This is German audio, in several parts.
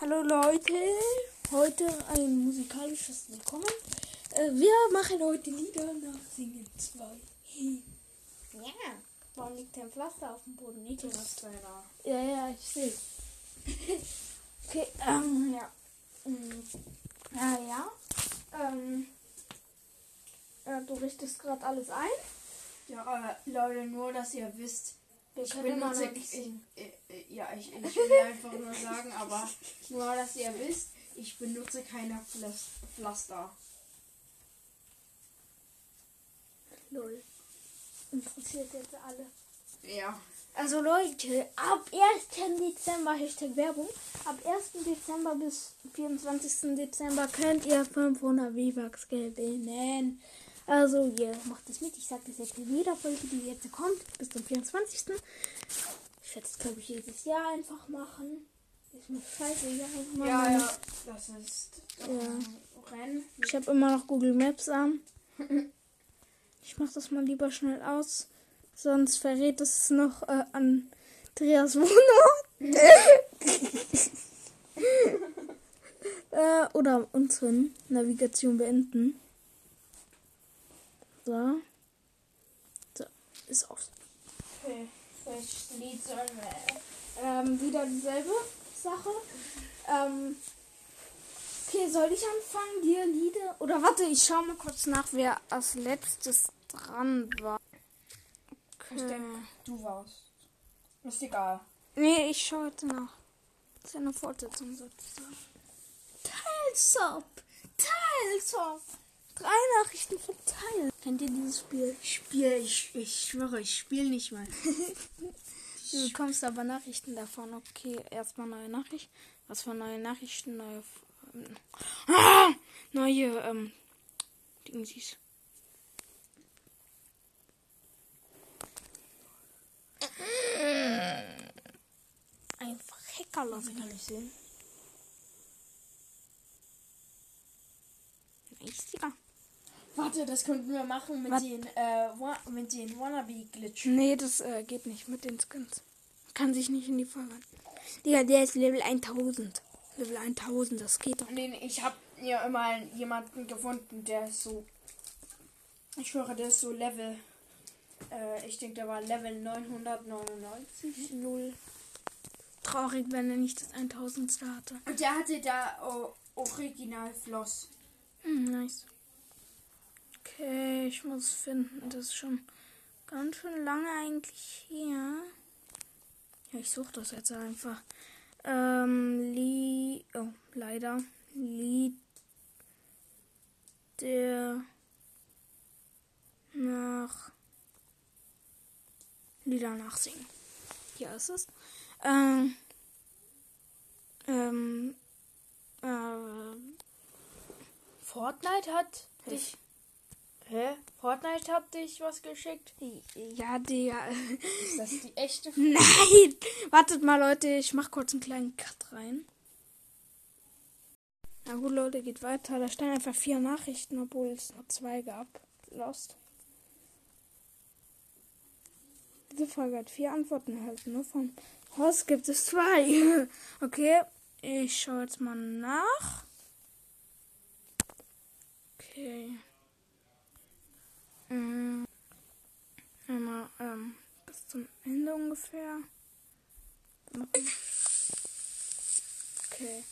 Hallo Leute, heute ein musikalisches Willkommen. Äh, wir machen heute Lieder nach Singen 2. ja, warum liegt denn Pflaster auf dem Boden? Ekelhaft. Kleiner. Ja, ja, ich sehe. okay, ähm, ja. Mm, Ja, ja. Ähm, äh, du richtest gerade alles ein. Ja, äh, Leute, nur, dass ihr wisst, Wir ich können immer benutze, noch ich, singen. äh, äh, ja, ich, ich will einfach nur sagen, aber nur, dass ihr wisst, ich benutze keine Pflas- Pflaster. Lol. Interessiert jetzt alle. Ja. Also Leute, ab 1. Dezember, Hashtag Werbung, ab 1. Dezember bis 24. Dezember könnt ihr 500 V-Bucks gewinnen. Also ihr macht es mit, ich sage das jetzt in jeder Folge, die jetzt kommt, bis zum 24. Ich werde das glaube ich jedes Jahr einfach machen. Ist mir scheißegal. einfach mal Ja, ja, das ist ähm, Rennen. Ich habe immer noch Google Maps an. Ich mache das mal lieber schnell aus. Sonst verrät es noch äh, Andreas Wohnort. äh, oder unseren Navigation beenden. So. So, ist aus. Okay, welches Lied sollen wir? Ähm, wieder dieselbe Sache. Ähm, okay, soll ich anfangen, dir Lieder? Oder warte, ich schau mal kurz nach, wer als letztes dran war. Ich denke, du warst. Ist egal. Nee, ich schaue heute nach. Das ist ja eine Fortsetzung sozusagen. Teilsop! Teilsop! Drei Nachrichten verteilt. Kennt ihr dieses Spiel? Ich spiele, ich, ich schwöre, ich spiele nicht mal. Du bekommst aber Nachrichten davon. Okay, erstmal neue Nachricht. Was für neue Nachrichten? Neue. Ähm, ah! Neue, ähm. Dingsies. Einfach Hacker lassen. Kann ich sehen? Nice, Digga. Warte, das könnten wir machen mit Was? den, äh, mit den Wannabe-Glitch. Nee, das äh, geht nicht mit den Skins. Kann sich nicht in die Folge. Digga, der ist Level 1000. Level 1000, das geht doch. Nee, ich habe ja immer jemanden gefunden, der ist so. Ich schwöre, der ist so Level. Äh, ich denke, der war Level 999. Null. Traurig, wenn er nicht das 1000 hatte. Und der hatte da oh, Original Floss. Hm, nice. Okay, ich muss finden. Das ist schon ganz schön lange eigentlich hier. Ja, ich suche das jetzt einfach. Ähm, Lie. Oh, leider. Lied der nach Lieder nachsingen. Hier ist es. Ähm, ähm, äh, Fortnite hat dich. Hä? Fortnite hat dich was geschickt? Ja, Digga. Ist das die echte Nein! Wartet mal, Leute. Ich mach kurz einen kleinen Cut rein. Na gut, Leute, geht weiter. Da stehen einfach vier Nachrichten, obwohl es nur zwei gab. Lost. Diese Folge hat vier Antworten erhalten. Nur von Horst gibt es zwei. Okay, ich schaue jetzt mal nach. Okay. Mm. Einmal ähm, bis zum Ende ungefähr. Okay.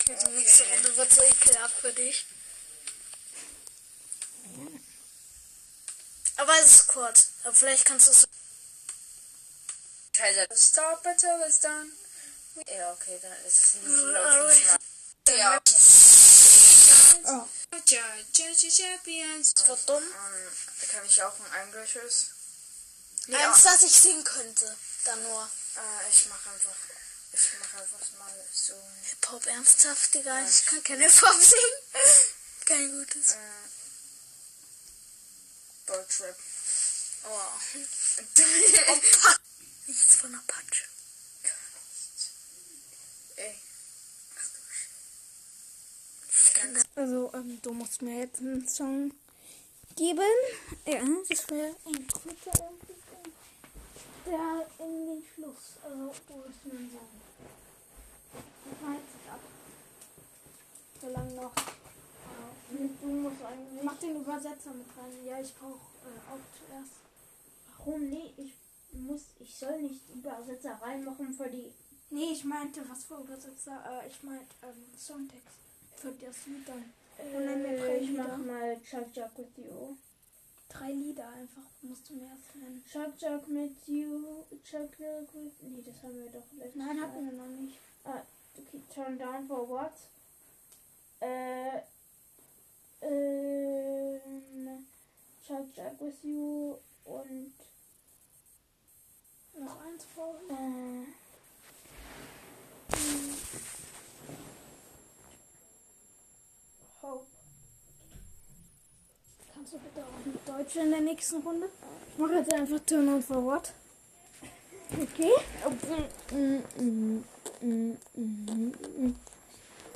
Okay, die nächste Runde wird so ekelhaft für dich. Aber es ist kurz. Aber vielleicht kannst du es. Scheiße. Stop until it's done. Ja, okay, dann ist es nicht laut. Ja. Oh, Champions. das wird dumm. Ähm, kann ich auch ein englisches? Eins, das ich singen könnte. Dann nur. Äh, ich mache einfach. Ich mache einfach mal so. Hip-Hop ernsthaft, Digga. Ich kann kein Hip-Hop singen. Kein gutes. Äh, Deutschrap. Oh. Nichts von Apache. Also, ähm, du musst mir jetzt einen Song geben. Ja, das wäre ein guter der in den Fluss. Also, du musst mir einen Song. Ich mach jetzt ab. So lange noch. Äh, und du musst eigentlich. Mach den Übersetzer mit rein. Ja, ich brauche äh, auch zuerst. Warum? Nee, ich muss. Ich soll nicht Übersetzer reinmachen für die. Nee, ich meinte, was für Übersetzer? Äh, ich meinte ähm, Songtext für das Lied dann. Und dann Äh, ich mach mal Chuck Chuck with you. Drei Lieder einfach, musst du mir erst nennen. Chuck Chuck with you. Chuck Chuck with. Nee, das haben wir doch letztes Nein, hatten wir noch nicht. Okay, turn down for what? Äh. Ähm. Chuck Chuck with you und. Noch eins vor. Äh. Hope. Kannst du bitte auch mit Deutsch in der nächsten Runde? Ich mache jetzt einfach Turn on for what? Okay.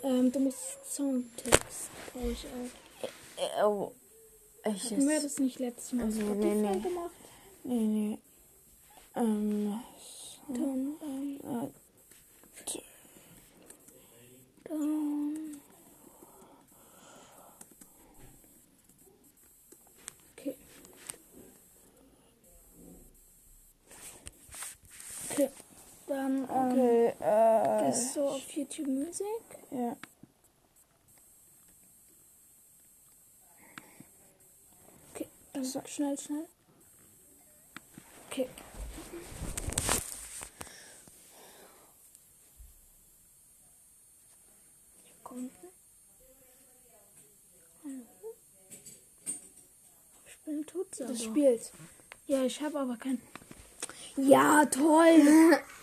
Ähm, du musst Songtext, brauche ich auch. Oh. Ich Hatten wir das nicht letztes Mal Also, nee, nee. gemacht? Nee, nee. Ähm. Turn on. Äh, Down. Okay. Okay. Dann ähm, okay, äh. gehst du auf YouTube Music. Ja. Okay. Dann sag schnell, schnell. Okay. Sekunden. Hallo? Spielen tut's aber. Das spielt. Ja, ich habe aber kein. Ja, toll.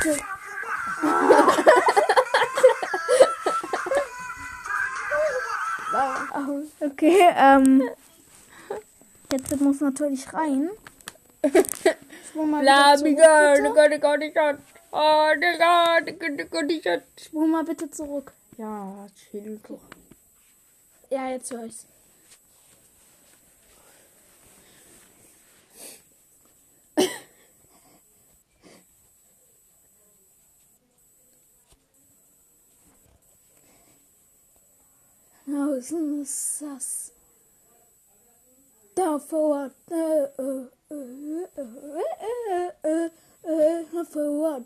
okay, ähm. Jetzt muss natürlich rein. Schwung mal bitte zurück. Ja, chill doch. Ja, jetzt höre ich's. kafasını sas. Tafo forward.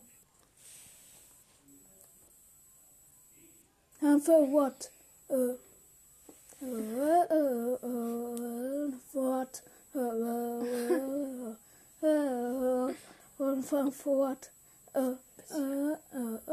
And for what? For uh, uh, uh, what? Uh, uh, uh, uh, for what? Uh, uh, uh,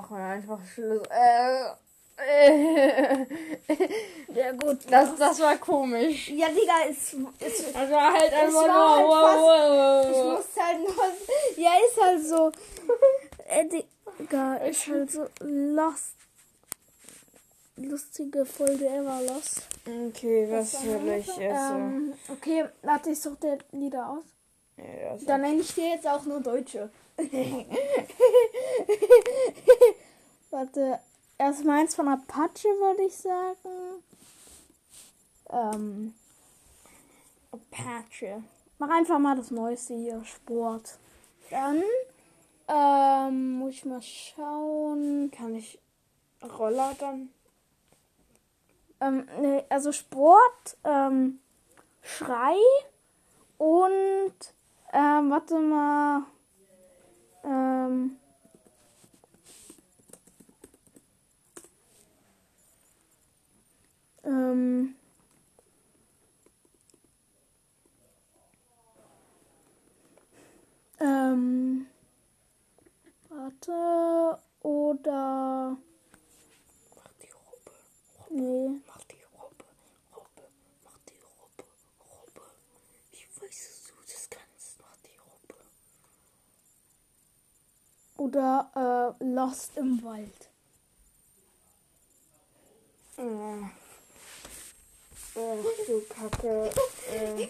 machen einfach Schluss. Äh. Ja gut, Das, das war komisch. ja Digga, es, es, war halt einfach nur. halt wow, ich wow, wow. muss halt nur, ja ist halt so, äh, Digga, ist halt so lost, lustige Folge ever lost. Okay, was soll ich essen? Ähm, okay, warte, ich suche dir Lieder aus. Ja, Dann nenne ich dir jetzt auch nur Deutsche. Warte, erst meins von Apache würde ich sagen. Ähm, Apache. Mach einfach mal das Neueste hier, Sport. Dann ähm, muss ich mal schauen. kann ich Roller dann? Ähm, nee, also Sport, ähm, Schrei und ähm, warte mal. Ähm, ähm, ähm, warte, oder, Mach die Robbe. nee, Mach die Robbe. Robbe. Mach die Robbe. Robbe. Ich weiß, dass du das kannst. Mach die Robbe. Oder, äh, Lost im Wald. Ja. Ach du Kacke. Äh,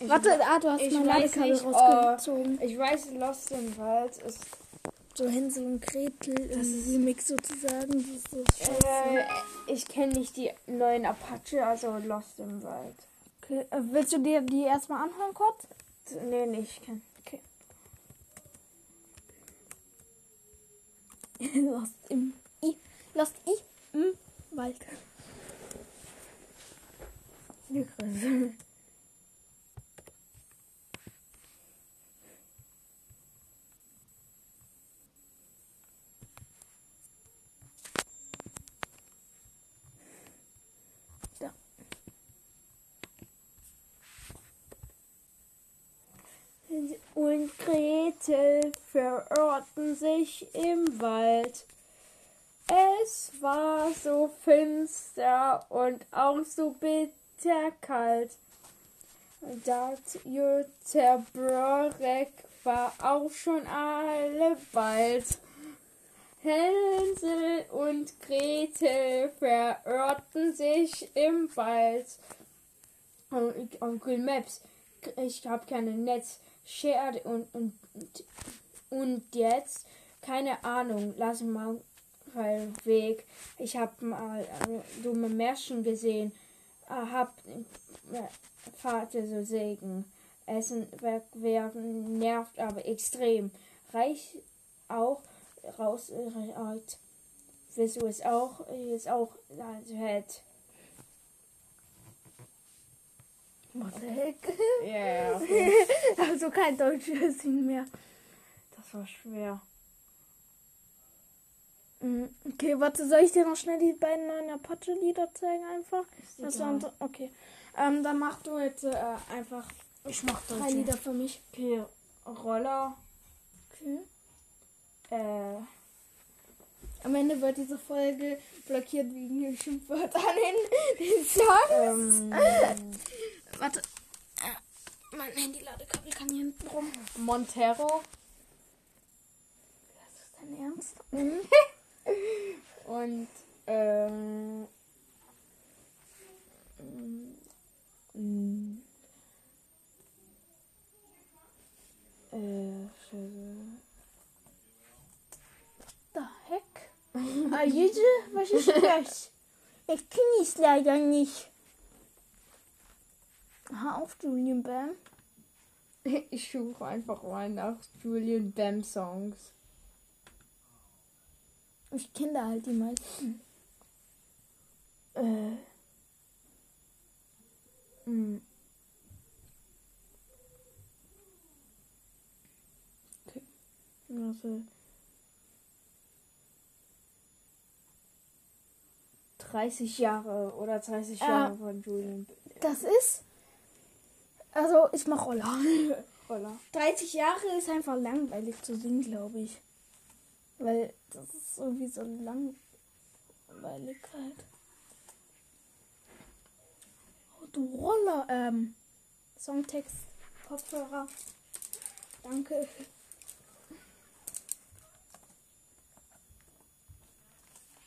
Warte, ah, du hast ich mein weiß Ladekabel nicht, rausgezogen. ich weiß, Lost im Wald ist So Hänsel und Gretel im Remix sozusagen. Das ist. Äh, ich kenne nicht die neuen Apache, also Lost im Wald. Okay. äh, Willst du dir die erstmal anhören kurz? Nee, nicht kennen. Okay. Lost im I. Lost I im Wald. Ja, krass. Da. Und Gretel verirrten sich im Wald. Es war so finster und auch so bitterkalt. Jutta Brorek war auch schon alle bald. Hänsel und Gretel verirrten sich im Wald. On- Onkel Maps, ich habe keine Netz. Shared und, und, und jetzt, keine Ahnung, lass mal Weg. Ich habe mal äh, dumme Märchen gesehen. Äh, hab äh, Vater so Segen. Essen wegwerfen nervt aber extrem. Reich auch raus äh, alt. Willst du es auch? Ist auch also halt. What the heck? Ja, Also kein deutsches mehr. das war schwer. Mm, Okay, warte, soll ich dir noch schnell die beiden neuen Apache-Lieder zeigen einfach? Das so, okay. Ähm, dann mach du jetzt äh, einfach Ich mach drei. Lieder für mich. Okay, Roller. Okay. Äh, Am Ende wird diese Folge blockiert wegen Schimpfwörtern in den Songs. ähm, Warte. Äh, mein Handy-Ladekabel kann hier hinten rum. Montero Das ist dein Ernst? Mhm. und ähm, mm, äh, Scheiße. Ah, jede, was ist das? Ich kenne es leider nicht. Aha, auf Julian Bam. Ich suche einfach mal nach Julian Bam Songs. Ich kenne da halt die meisten. Äh. mm. Okay. Warte. 30 Jahre oder 30 Äh, Jahre von Julian Das ist. Also, ich mach Roller. Roller. 30 Jahre ist einfach langweilig zu singen, glaube ich. Weil das ist irgendwie so langweilig halt. Oh, du Roller. Ähm, Songtext, Kopfhörer. Danke.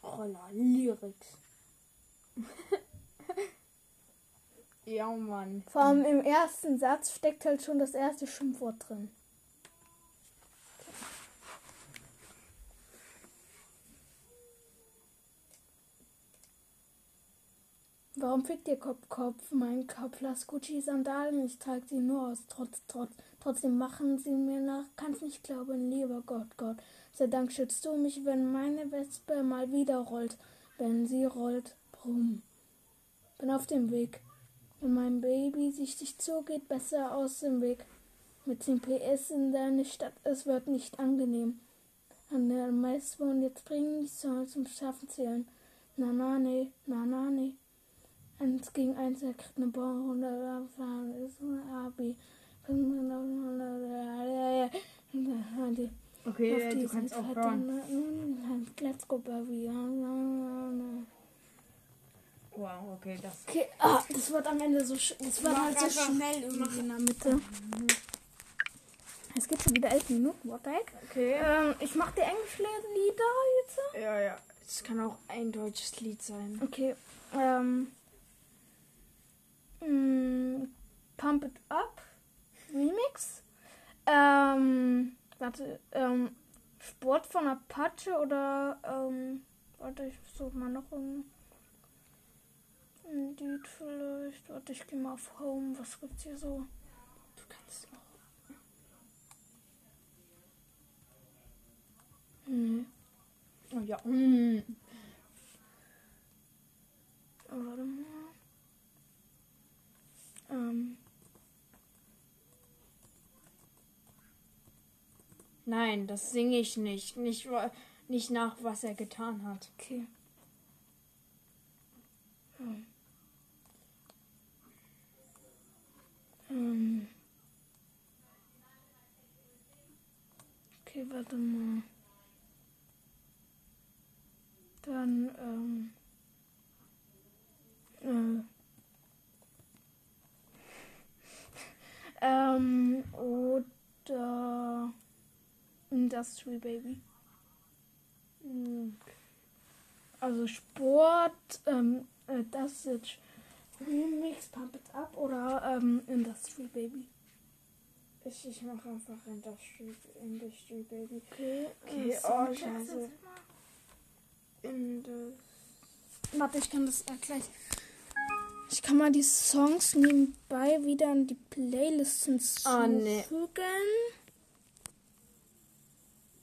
Roller, Lyrics. ja, Mann. Vor allem im ersten Satz steckt halt schon das erste Schimpfwort drin. Warum fickt ihr Kopf, Kopf? Mein Kopf las Gucci-Sandalen. Ich trage sie nur aus. Trotz, trotz, trotzdem machen sie mir nach. Kann's nicht glauben, lieber Gott, Gott. Sei Dank schützt du mich, wenn meine Wespe mal wieder rollt. Wenn sie rollt, brumm. Bin auf dem Weg. Wenn mein Baby sich sich zugeht, besser aus dem Weg. Mit 10 PS in deine Stadt, es wird nicht angenehm. An der Mais wohnen jetzt bringen die Songs zum Schaffen zählen. Na na nee, na na nee. Eins gegen eins, er kriegt eine Baumrunde, fahren ist ein Abi. Okay, Auf du kannst auch hören. Let's go, Baby. Okay, das. Okay, ah, das wird am Ende so, sch- das Mach halt so schnell irgendwie in der Mitte. Es geht schon wieder elf Minuten, what the heck? Okay. Ähm, ich mach die Englischlieder jetzt. Ja, ja. Es kann auch ein deutsches Lied sein. Okay, ähm, mm, Pump It Up Remix. Ähm, warte, ähm, Sport von Apache oder, ähm, warte, ich suche mal noch ein, ein Lied vielleicht. Warte, ich gehe mal auf Home. Was gibt's hier so? Du kannst auch. Nee. Oh ja. Oh, warte mal. Ähm, Nein, das singe ich nicht. Nicht, nicht nach, was er getan hat. okay. Hm. Ähm. Okay, warte mal. Dann, ähm. Äh. ähm, oder Industry Baby. Mm. Also Sport, ähm, äh, das ist Remix, Pump It Up oder ähm, Industry Baby. Ich, ich mache einfach Industry, Industry Baby. Okay, Okay, äh, oh, scheiße. In mal. Warte, ich kann das äh, gleich. Ich kann mal die Songs nebenbei wieder an die Playlist Ah, hinzufügen. nee.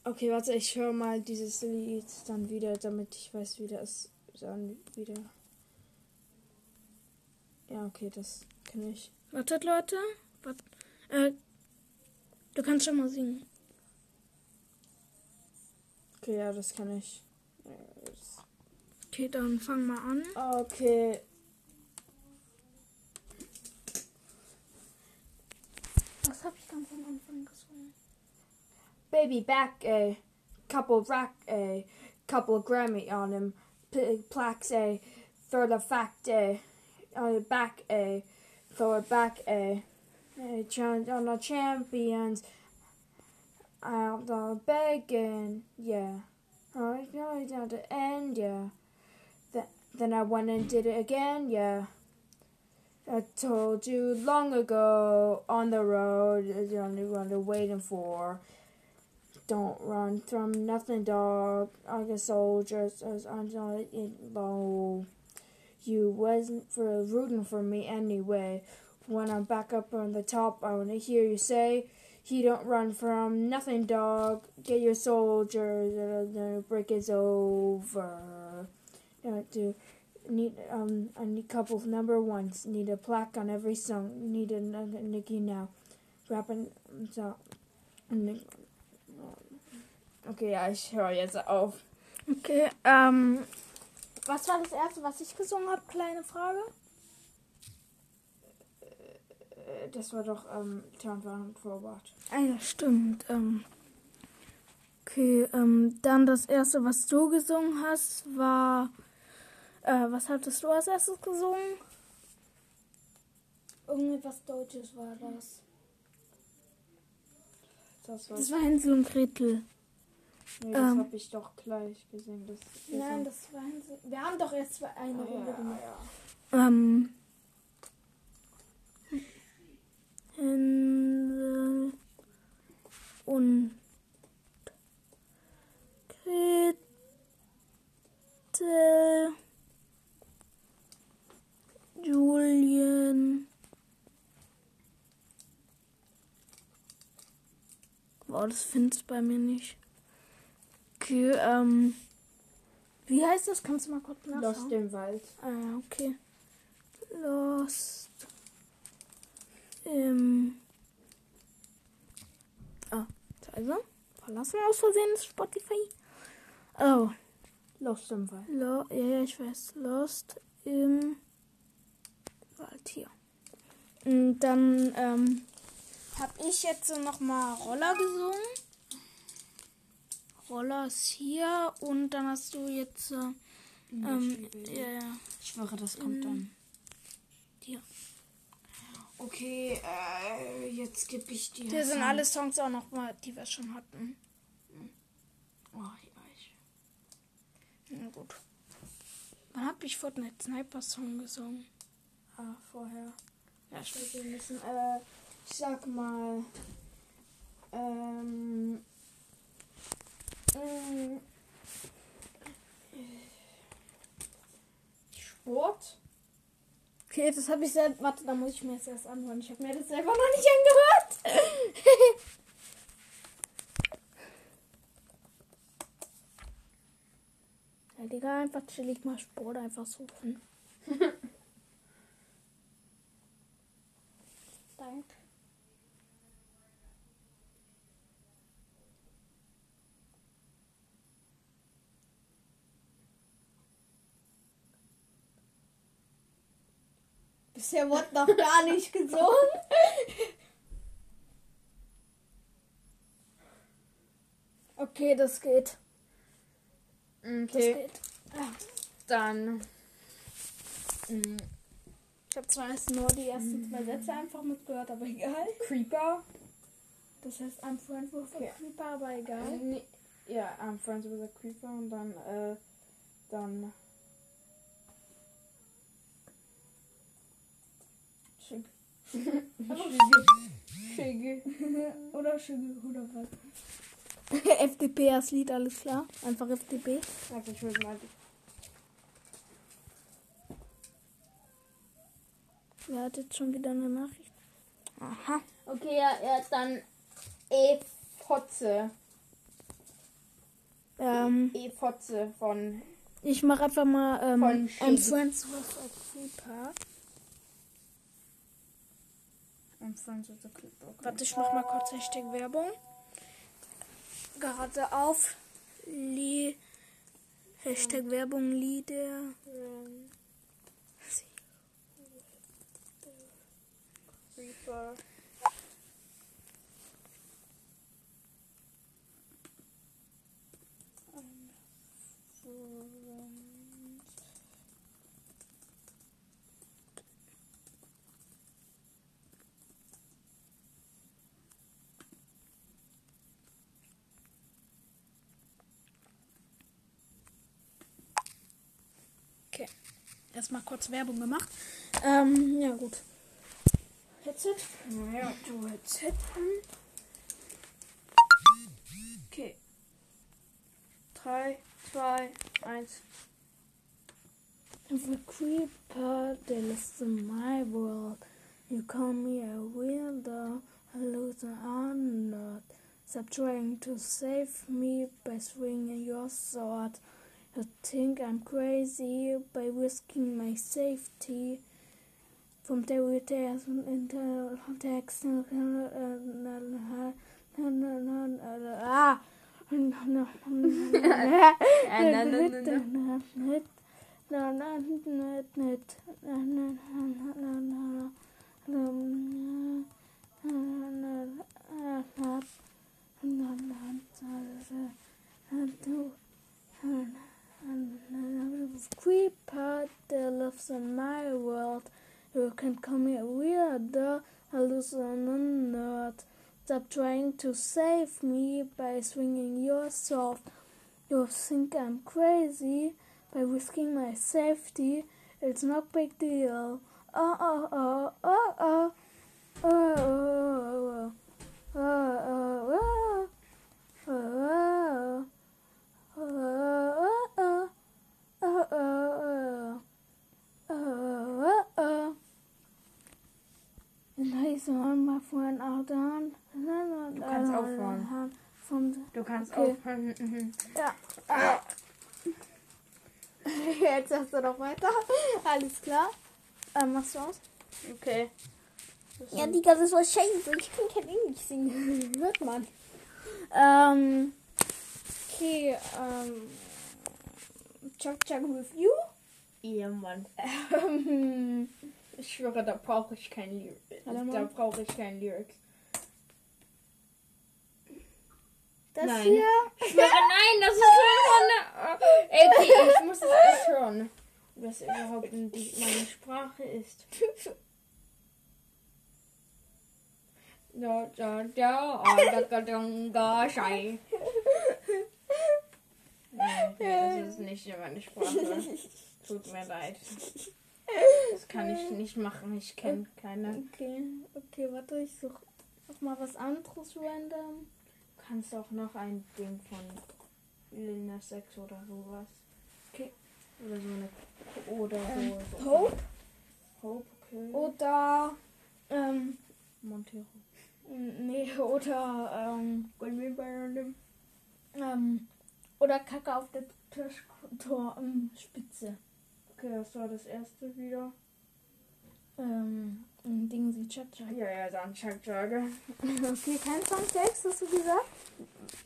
Okay, warte, ich höre mal dieses Lied dann wieder, damit ich weiß, wie das dann wieder. Ja, okay, das kenne ich. Wartet, Leute. Wart, äh, du kannst schon mal singen. Okay, ja, das kann ich. Okay, dann fang mal an. Okay. Was habe ich ganz am Anfang gesungen? Baby back a couple rack a couple Grammy on him. P- plaques a throw the fact a uh, back a throw it back a, challenge on the champions. Out the begging, yeah. I know down to end, yeah. Th- then I went and did it again, yeah. I told you long ago on the road, is the only one they're waiting for. Don't run from nothing, dog. Like a soldier, says I'm not in low. You wasn't for rooting for me anyway. When I'm back up on the top, I wanna hear you say, "He don't run from nothing, dog. Get your soldiers, the break is over." To need um, I need a couple number ones. Need a plaque on every song. Need a, a Nicky now. Rapping so. Okay, ich höre jetzt auf. Okay, ähm, was war das erste, was ich gesungen habe? Kleine Frage. Äh, Das war doch ähm, Turn Forward. Ah ja, stimmt. Ähm, okay, ähm, dann das erste, was du gesungen hast, war. Äh, was hattest du als erstes gesungen? Irgendetwas Deutsches war das. Das war, Das war Hänsel und Gretel. Nee, das ähm, habe ich doch gleich gesehen. Das, Nein, das war Hänsel. Wir haben doch erst zwei- eine Ah, Runde ja, gemacht. ja. Ähm. Hänsel und Gretel. Julien. Boah, das findest bei mir nicht. Okay, ähm. Wie heißt das? Kannst du mal kurz nachschauen? Lost im Wald. Ah, okay. Lost im. Ah, also. Verlassen aus Versehen das Spotify. Oh, Lost im Wald. lo, ja, ja, ich weiß. Lost im Wald hier. Und dann ähm, habe ich jetzt noch mal Roller gesungen. Roller ist hier und dann hast du jetzt äh, ähm, ja, Ich schwöre, das kommt dann. hier. Okay, äh, jetzt gebe ich dir. Hier sind alle Songs auch noch mal, die wir schon hatten. Oh, ich. Na gut. Wann hab ich Fortnite Sniper Song gesungen? Ah, vorher. Ja, Ich weiß, wir müssen, äh, ich sag mal, ähm. Sport. Okay, das habe ich selbst. Warte, da muss ich mir jetzt erst anhören. Ich habe mir das selber noch nicht angehört. ja, Digga, einfach chillig mal Sport einfach suchen. Danke. Bisher wurde noch gar nicht gesungen. Okay, das geht. Das Okay, geht. Ja. dann. Mm, Ich habe zwar erst nur die ersten zwei Sätze einfach mitgehört, aber egal. Creeper. Das heißt, I'm friends with a Okay. creeper, aber egal. Nee, ja, I'm friends with a creeper und dann, äh, dann. Schick. Schigge. oder Schügel oder was. FDP als Lied, alles klar. Einfach FDP. Warte, ich will mal. Wer hat jetzt schon wieder eine Nachricht? Aha. Okay, ja, ja, dann. E-Fotze. Ähm, E-Fotze von. ich mache einfach mal ähm, Von friends with a creeper. Und von so, so Clipboard. Warte, ich mach mal kurz Hashtag Werbung. Gerade auf. Lee. Hashtag. Werbung Lieder. Reaper. Erstmal kurz Werbung gemacht. Ähm, ja gut. Headset. Ja. Du Headset an. Okay. 3, 2, 1. If a creeper that lives in my world, you call me a weirdo, a loser, I'm not. Stop trying to save me by swinging your sword. You think I'm crazy by risking my safety from the tears into. Ah! Creeper that lives in my world. You can call me a weirdo, a loser, and a nerd. Stop trying to save me by swinging your sword. You think I'm crazy by risking my safety. It's no big deal. Oh oh oh oh oh oh oh oh oh oh, oh. Nice one, my friend, out on. Du kannst aufhören. Von Du kannst Okay. aufhören. Mhm. ja. Ah. Jetzt sagst du noch weiter. Alles klar. Ähm, machst du aus? Okay. Das Ja, Digga, das war scheiße. Ich kann kein Englisch singen. Hört man. Ähm. Okay, ähm. Chuck Chuck with you. Ja, Mann. Ähm. Ich schwöre, da brauche ich kein Lyric. Warte Da brauche ich kein Lyrics. Das Nein. hier. Ich schwöre, nein, das ist einfach eine... Ey, okay, ich muss es erst hören. Was überhaupt die, meine Sprache ist. Da, da, da, ah, da, da, da, da, schei. Nein, das ist nicht meine Sprache. Tut mir leid. Das kann ich nicht machen. Ich kenne keine. Okay, okay, warte, ich suche noch mal was anderes random. Du kannst auch noch ein Ding von Lil Nas X oder sowas. Okay. Oder so eine. Oder Ähm, so. Hope Hope, okay. oder ähm, Montero. nee, oder ähm, ähm, oder Kacke auf der Turmspitze. Okay, das war das erste wieder. Ähm, ein Ding sie Cha-Cha. Ja, ja, dann Chuck Jagger. Okay, kein Songtext, hast du gesagt?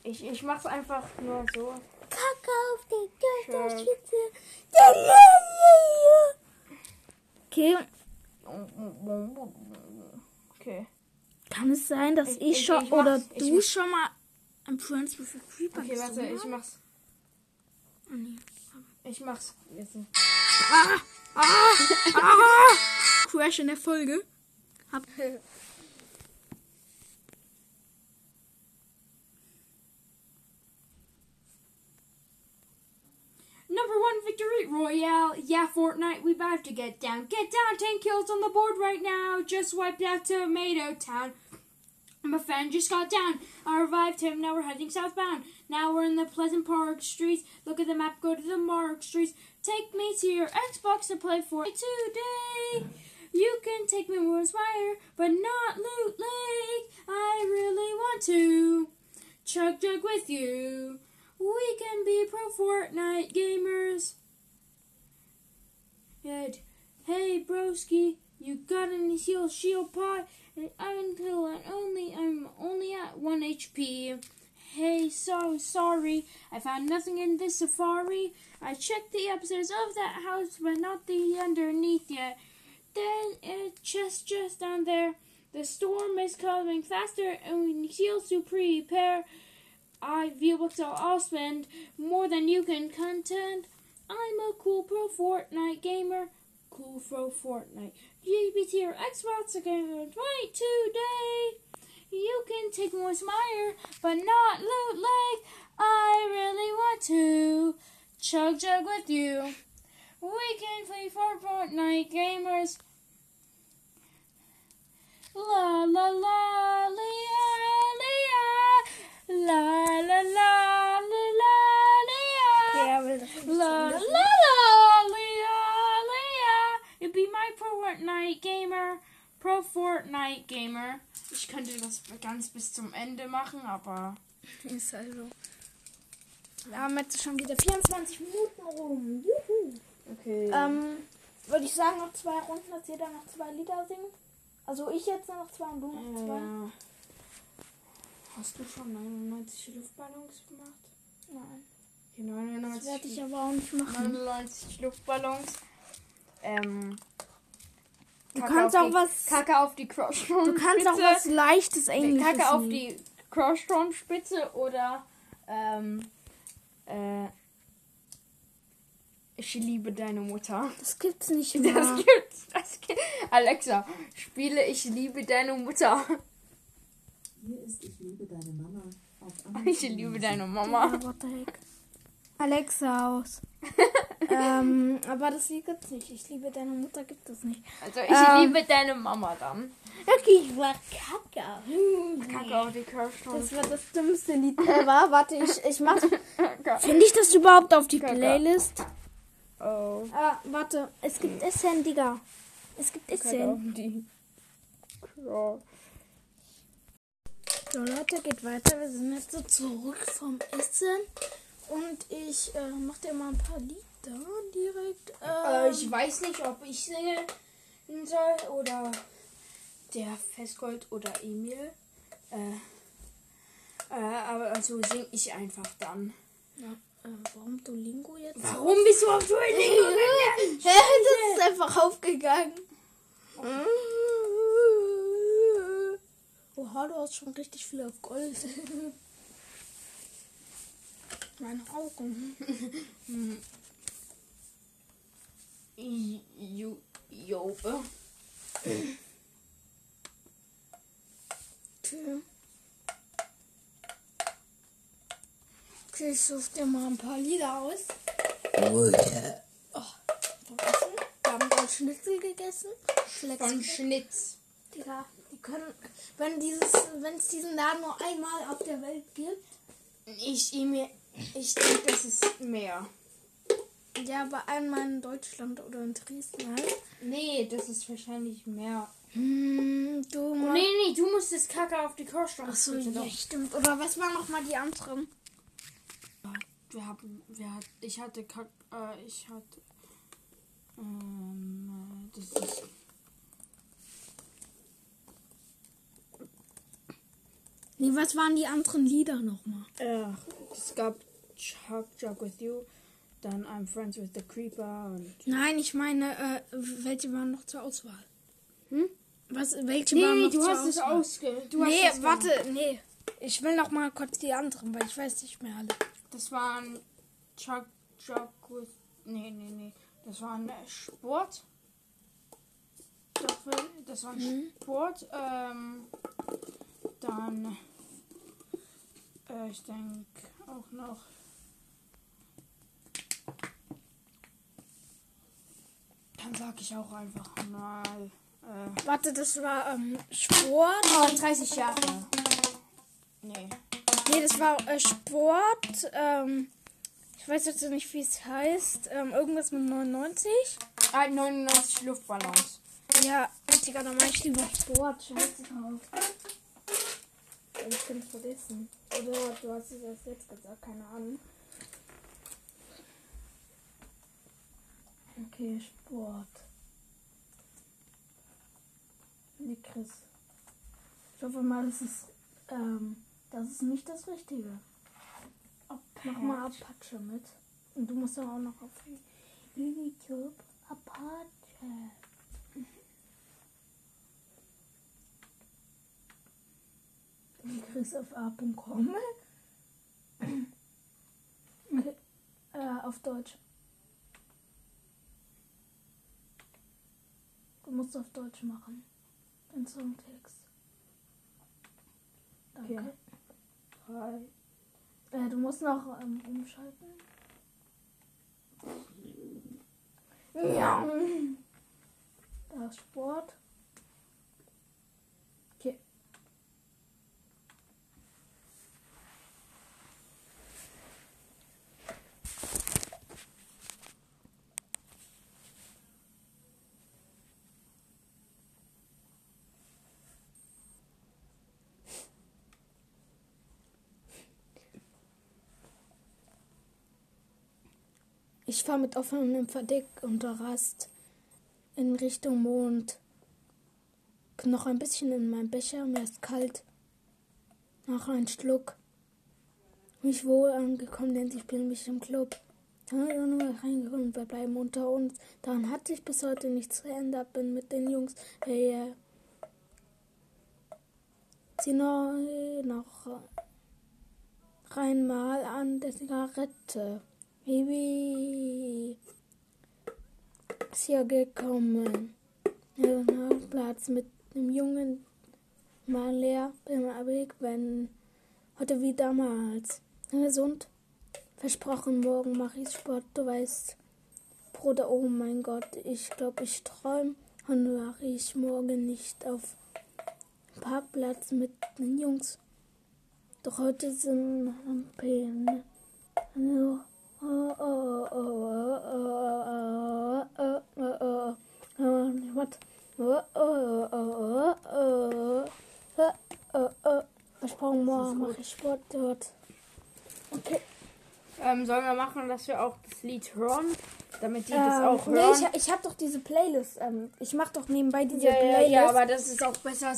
Ich, ich mach's einfach nur so. Kacke auf der Turmspitze. Okay, Okay. kann es sein, dass Ich- ich, ich- schon ich oder du schon mal am Friends with a Creeper Okay, warte, ich mach's. Oh, nee. Ich mach's jetzt. Ah! Ah! Ah! Crash in der Folge. Hab Number one victory royale. Yeah, Fortnite, we about to get down. Get down, 10 kills on the board right now. Just wiped out Tomato Town. My friend just got down. I revived him. Now we're heading southbound. Now we're in the Pleasant Park streets. Look at the map. Go to the Mark streets. Take me to your Xbox to play for today. You can take me where Spire, but not Loot Lake. I really want to chug jug with you. We can be pro Fortnite gamers. Ed, hey broski, you got any heal shield pot? Until I'm only I'm only at one HP. Hey, so sorry. I found nothing in this safari. I checked the upstairs of that house, but not the underneath yet. Then it's just just down there. The storm is coming faster, and we need to prepare. I V-Bucks I'll I'll spend more than you can contend. I'm a cool pro Fortnite gamer. Cool pro Fortnite. GPT or Xbox again. 22 day. You can take Moist Meyer, but not Loot Lake. I really want to chug jug with you. We can play for Fortnite gamers. La la la lia lia la la la la lia Der will das nicht la la so la You'd be my pro Fortnite gamer pro Fortnite gamer ich könnte das ganz bis zum Ende machen aber. Ist also. Wir haben jetzt schon wieder 24 Minuten rum. Juhu. okay Ähm, würde ich sagen, noch zwei Runden, dass jeder noch zwei Lieder singt. Also ich jetzt noch zwei und du noch zwei. ja. hast du schon 99 Luftballons gemacht Nein. okay, Das 99 werde ich aber auch nicht machen. 99 Luftballons. Ähm. Du Kacke kannst auf auch die, was. Kacke auf die Crossstorm. Du kannst auch was leichtes Englisches. Kacke auf die Crossstorm-Spitze oder. Ähm. Äh. Ich liebe deine Mutter. Das gibt's nicht Das mehr. gibt's. Das gibt. Alexa, spiele Ich liebe deine Mutter. Hier ist Ich liebe deine Mama auf Ich liebe deine Mama. Ja, what the heck. Alexa aus. ähm, aber das Lied gibt's nicht. Ich liebe deine Mutter gibt es nicht. Also ich Ähm. liebe deine Mama dann. Okay, ich war Kacke. Hm, Kacke auf die Crossstorm. Das war das dümmste Lied ever. Warte, ich, ich mach. Kacke. Finde ich das überhaupt auf die Kacke. Playlist? Oh. Ah, warte. Es gibt Essen, Digga. Es gibt Essen. die. So, Leute, geht weiter. Wir sind jetzt so zurück vom Essen. Und ich äh, mach dir mal ein paar Lieder direkt. Äh, Ähm, ich weiß nicht, ob ich singen soll oder der Festgold oder Emil. Äh, äh, aber also sing ich einfach dann. ja, äh, warum Duolingo jetzt? Warum bist du auf Duolingo gegangen? Hä, das ist einfach aufgegangen. Oha, du hast schon richtig viel auf Gold. Meine Augen. Jo. Okay. Okay, ich suche dir mal ein paar Lieder aus. Oh, wir haben gerade Schnitzel gegessen. Flex. Von Schnitz. Digga, die können, wenn dieses, wenn es diesen Laden nur einmal auf der Welt gibt, Ich, Emil, Ich denke, das ist mehr. Ja, aber einmal in Deutschland oder in Dresden halt. Nee, das ist wahrscheinlich mehr. Hm, du Oh, nee, nee, du musst das Kacke auf die Kochstraße. Achso, ja, doch. stimmt. Oder was waren noch mal die anderen? Wir haben, wir hat, ich hatte Kack, äh, ich hatte, ähm, äh, das ist, Nee, was waren die anderen Lieder noch mal? äh, es gab Chuck, Chuck with You, dann I'm Friends with the Creeper und, Nein, ich meine, äh, welche waren noch zur Auswahl? Hm? Was, welche nee, waren noch du zur hast es Auswahl? ausge, du hast Nee, es warte, nee. Ich will noch mal kurz die anderen, weil ich weiß nicht mehr alle. Das waren Chuck, Chuck with, nee, nee, nee, das waren äh, Sport, Doch, das war Sport, ähm, dann, äh, ich denke auch noch, dann sag ich auch einfach mal, äh, Warte, das war ähm, Sport. oh, 30 Jahre. Nee. Nee, das war äh, Sport. Ähm, ich weiß jetzt nicht, wie es heißt. Ähm, irgendwas mit 99. Ah, 99 Luftballons. Ja, Digga, dann mach ich lieber Sport. Scheiße drauf. Ich bin vergessen. Oder du hast es erst jetzt gesagt, keine Ahnung. Okay, Sport. Nee, Chris. Ich hoffe mal, das ist, ähm, das ist nicht das Richtige. Mach mal Apache mit. Und du musst dann auch noch auf YouTube Apache. Chris auf A.com. Okay. Äh, auf Deutsch. Du musst auf Deutsch machen. Den Songtext. Danke. Drei. Äh, du musst noch ähm, umschalten. Ja. Da ist Sport. Okay. Ich fahre mit offenem Verdeck unter Rast in Richtung Mond. Noch ein bisschen in meinem Becher, mir ist kalt. Noch ein Schluck. Mich wohl angekommen, denn sie spielen mich im Club. Dann ist nur reingekommen, wir bleiben unter uns. Daran hat sich bis heute nichts geändert. Bin mit den Jungs, hey, äh, zieh noch, noch rein mal an der Zigarette. Baby ist hier gekommen. Ja, na, Platz mit dem Jungen mal leer beim Weg, wenn heute wie damals. Gesund. Versprochen, morgen mache ich Sport, du weißt. Bruder, oh mein Gott, ich glaube, ich träume. Und mache ich morgen nicht auf Parkplatz mit den Jungs. Doch heute sind Pläne. Nur ähm, sollen wir machen, dass wir auch das Lied hören? Damit die ähm, das auch hören. Nee, ich, ich habe doch diese Playlist. Ähm, ich mache doch nebenbei diese ja, Playlist. Ja, ja, aber das ist auch besser.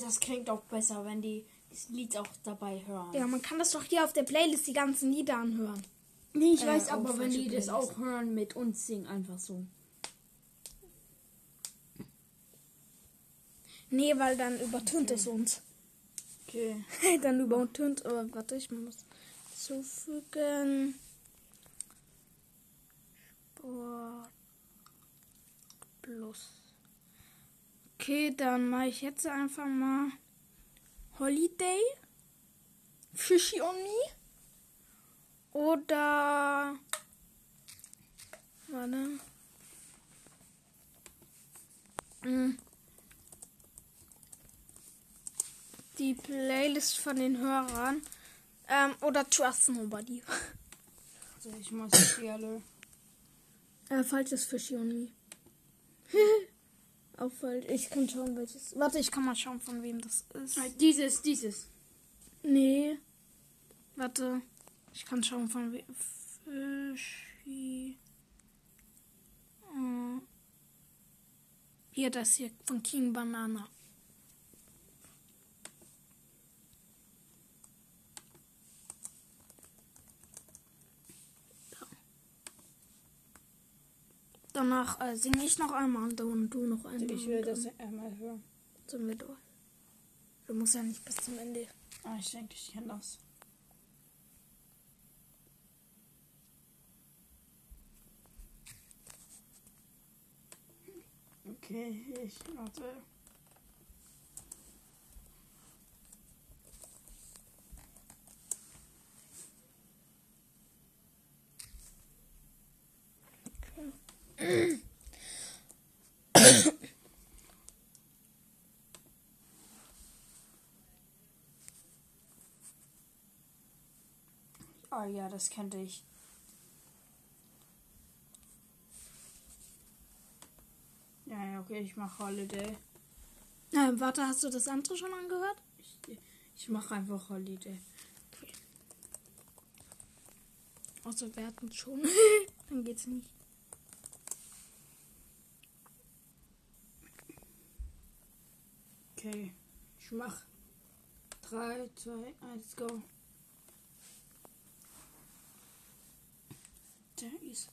Das klingt auch besser, wenn die das Lied auch dabei hören. Ja, man kann das doch hier auf der Playlist die ganzen Lieder anhören. Nee, ich Äh, weiß aber, wenn die das auch hören, mit uns singen, einfach so. Nee, weil dann übertönt es uns. Okay. dann übertönt. Oh, warte, ich muss zufügen. Sport plus. Okay, dann mache ich jetzt einfach mal Holiday. Fishy on me. Oder. Warte. Mm. Die Playlist von den Hörern. Ähm, oder Trust Nobody. Warte, ich muss die alle. Äh, falsches Fishy Only. Auch falsch. Ich kann schauen, welches. Warte, ich kann mal schauen, von wem das ist. Dieses, dieses. Nee. Warte. Ich kann schauen, von wem. Fishy. Äh. Hier, das hier von King Banana. Da. Danach äh, singe ich noch einmal und du, du noch einmal. Ich will das einmal hören. Sind wir durch. Du musst ja nicht bis zum Ende. Ah, ich denke, ich kenne das. Okay, ich warte. Oh ja, das kannte ich. Ja, ja, okay, ich mache Holiday. Ähm, warte, hast du das andere schon angehört? Ich, ich mache einfach Holiday. Außer wir hatten schon. Dann geht's nicht. Okay, ich mach 3, 2, 1, go. There is.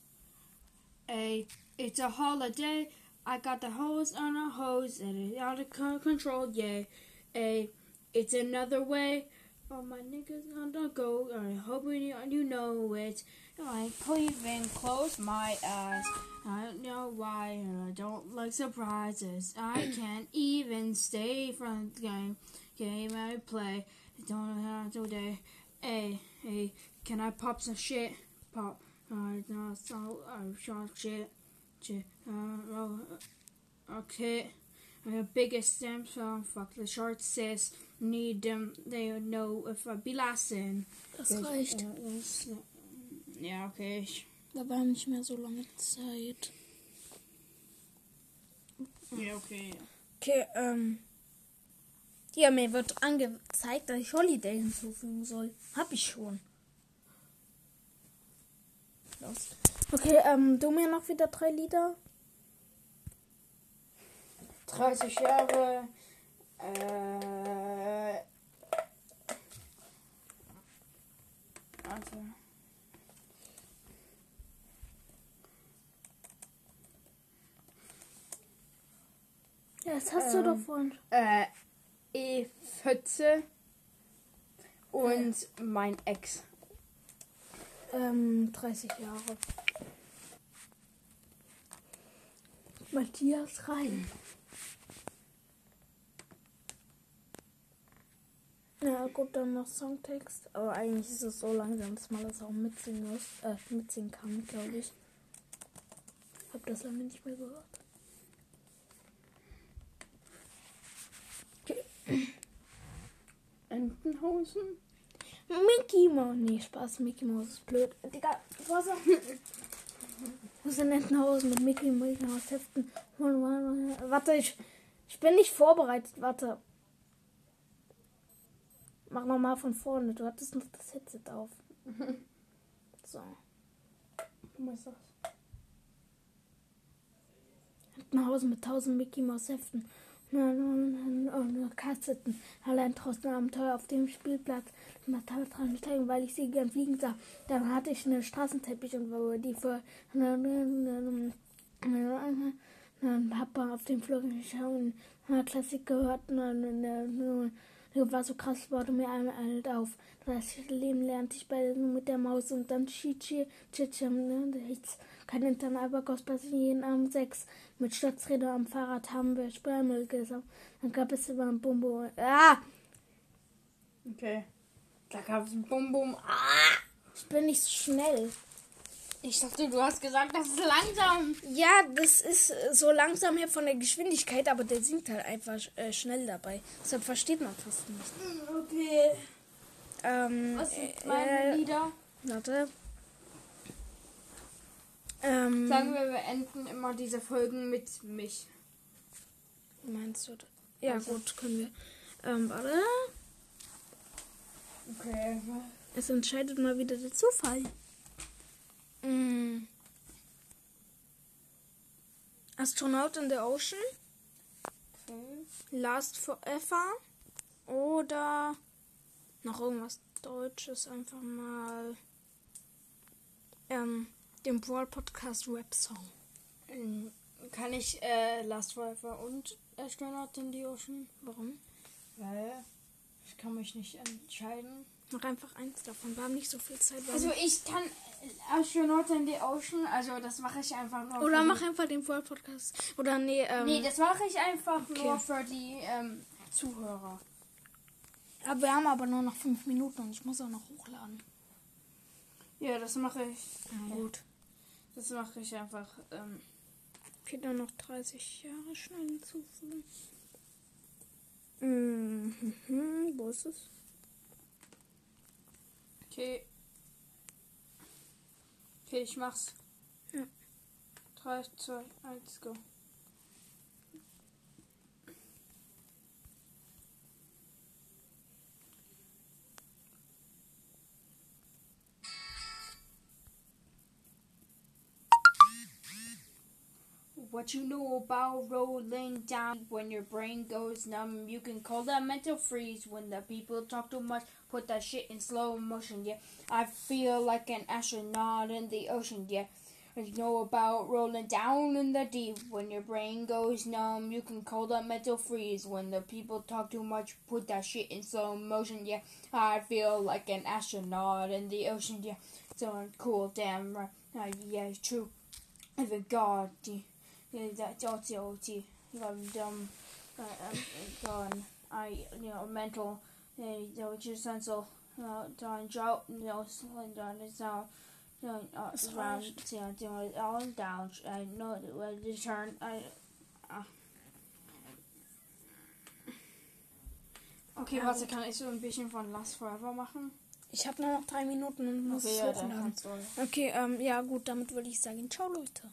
A, it's a holiday. I got the hose on a hose and it's out of control. Yeah. A, it's another way. All my niggas on the go. I hope you, you know it. I can't even close my eyes. I don't know why. and I don't like surprises. I can't even stay from the game. Game I play. I don't have today. Hey, hey, can I pop some shit? Pop. I know so I shot shit. Uh, oh, okay. My biggest stamp song. Fuck the short sis. Need them. They know if I be lasting. Das reicht. Ja, okay. Ich, Da war nicht mehr so lange Zeit. ja, okay. Okay, ähm. Ja, mir wird angezeigt, dass ich Holiday hinzufügen soll. Hab ich schon. Los. Okay, ähm, du mir noch wieder drei Lieder. 30 Jahre. Äh. Warte. Ja, das hast du doch vorhin. Äh, E14 und mein Ex. Ähm, 30 Jahre. Matthias rein. Ja, gut, dann noch Songtext. Aber eigentlich ist es so langsam, dass man das auch mitsingen muss. Äh, mitsingen kann, glaube ich. Hab das lange nicht mehr gehört. Entenhausen? Mickey Mouse. Nee, Spaß, Mickey Mouse ist blöd. Digga, was Wo sind Entenhausen mit Mickey Mickey Mouse Heften? Warte, ich, ich bin nicht vorbereitet. Warte. Mach nochmal von vorne. Du hattest noch das Headset auf. So. Ist das? Entenhausen mit 1000 Mickey Mouse Heften. Und Kassetten. Allein draußen Abenteuer auf dem Spielplatz. Dran steigen, weil ich sie gern fliegen sah. Dann hatte ich einen Straßenteppich und war die für Papa auf dem Flug geschaut. Klassik gehört. War so krass, baute mir einmal alt auf. Das Leben lernte ich bei mit der Maus und dann Chichi, Chichim, nichts. Kein Internet, aber kostet jeden Abend sechs. Mit Stützräder am Fahrrad haben wir Sperrmüll gesammelt. Dann gab es immer ein Bumbo. Ah! Okay. Da gab es ein Bum Bum. Ah! Ich bin nicht so schnell. Ich dachte, du hast gesagt, das ist langsam. Ja, das ist äh, so langsam her von der Geschwindigkeit, aber der singt halt einfach äh, schnell dabei. Deshalb versteht man fast nicht. Okay. Ähm, Was sind äh, meine Lieder? Warte. Ähm, Sagen wir, wir enden immer diese Folgen mit mich. Meinst du? Ja, Also- gut, können wir. Ähm, warte. Okay. Es entscheidet mal wieder der Zufall. Mm. Astronaut in the Ocean, okay. Last Forever oder noch irgendwas Deutsches einfach mal ähm, dem Brawl Podcast Rap Song. Ähm, Kann ich äh, Last Forever und Astronaut in the Ocean? Warum? Weil ich kann mich nicht entscheiden. Mach einfach eins davon. Wir haben nicht so viel Zeit. Also ich kann Astronaut in the Ocean, also das mache ich einfach nur oder mach einfach den Brawl Podcast. Oder nee, ähm, Nee, das mache ich einfach Okay. nur für die ähm, Zuhörer. aber wir haben aber nur noch fünf Minuten und ich muss auch noch hochladen. Ja, das mache ich. Ja, gut. Das mache ich einfach. Ähm, Okay, dann noch 30 Jahre schnell hinzufügen. Mhm. Wo ist es? okay. Okay, ich mach's. Ja. 3, 2, 1, go. What you know about rolling down when your brain goes numb? You can call that mental freeze when the people talk too much. Put that shit in slow motion, yeah. I feel like an astronaut in the ocean, yeah. You know about rolling down in the deep when your brain goes numb. You can call that mental freeze when the people talk too much. Put that shit in slow motion, yeah. I feel like an astronaut in the ocean, yeah. So cool, damn right. Uh, yeah, it's true. Even God, yeah. That's OT. Um, dumb, uh, um. I, you know, mental, uh, you know, just sensual, uh, done drought, you know, slowing down the sound, you know, uh, around, you know, doing all down. I know the way to turn, I, uh. Okay, Ja, warte, gut. kann ich so ein bisschen von Last Forever machen? Ich habe nur noch drei Minuten und muss Okay, es ja. Okay, ähm, ja gut, damit würde ich sagen, ciao Leute.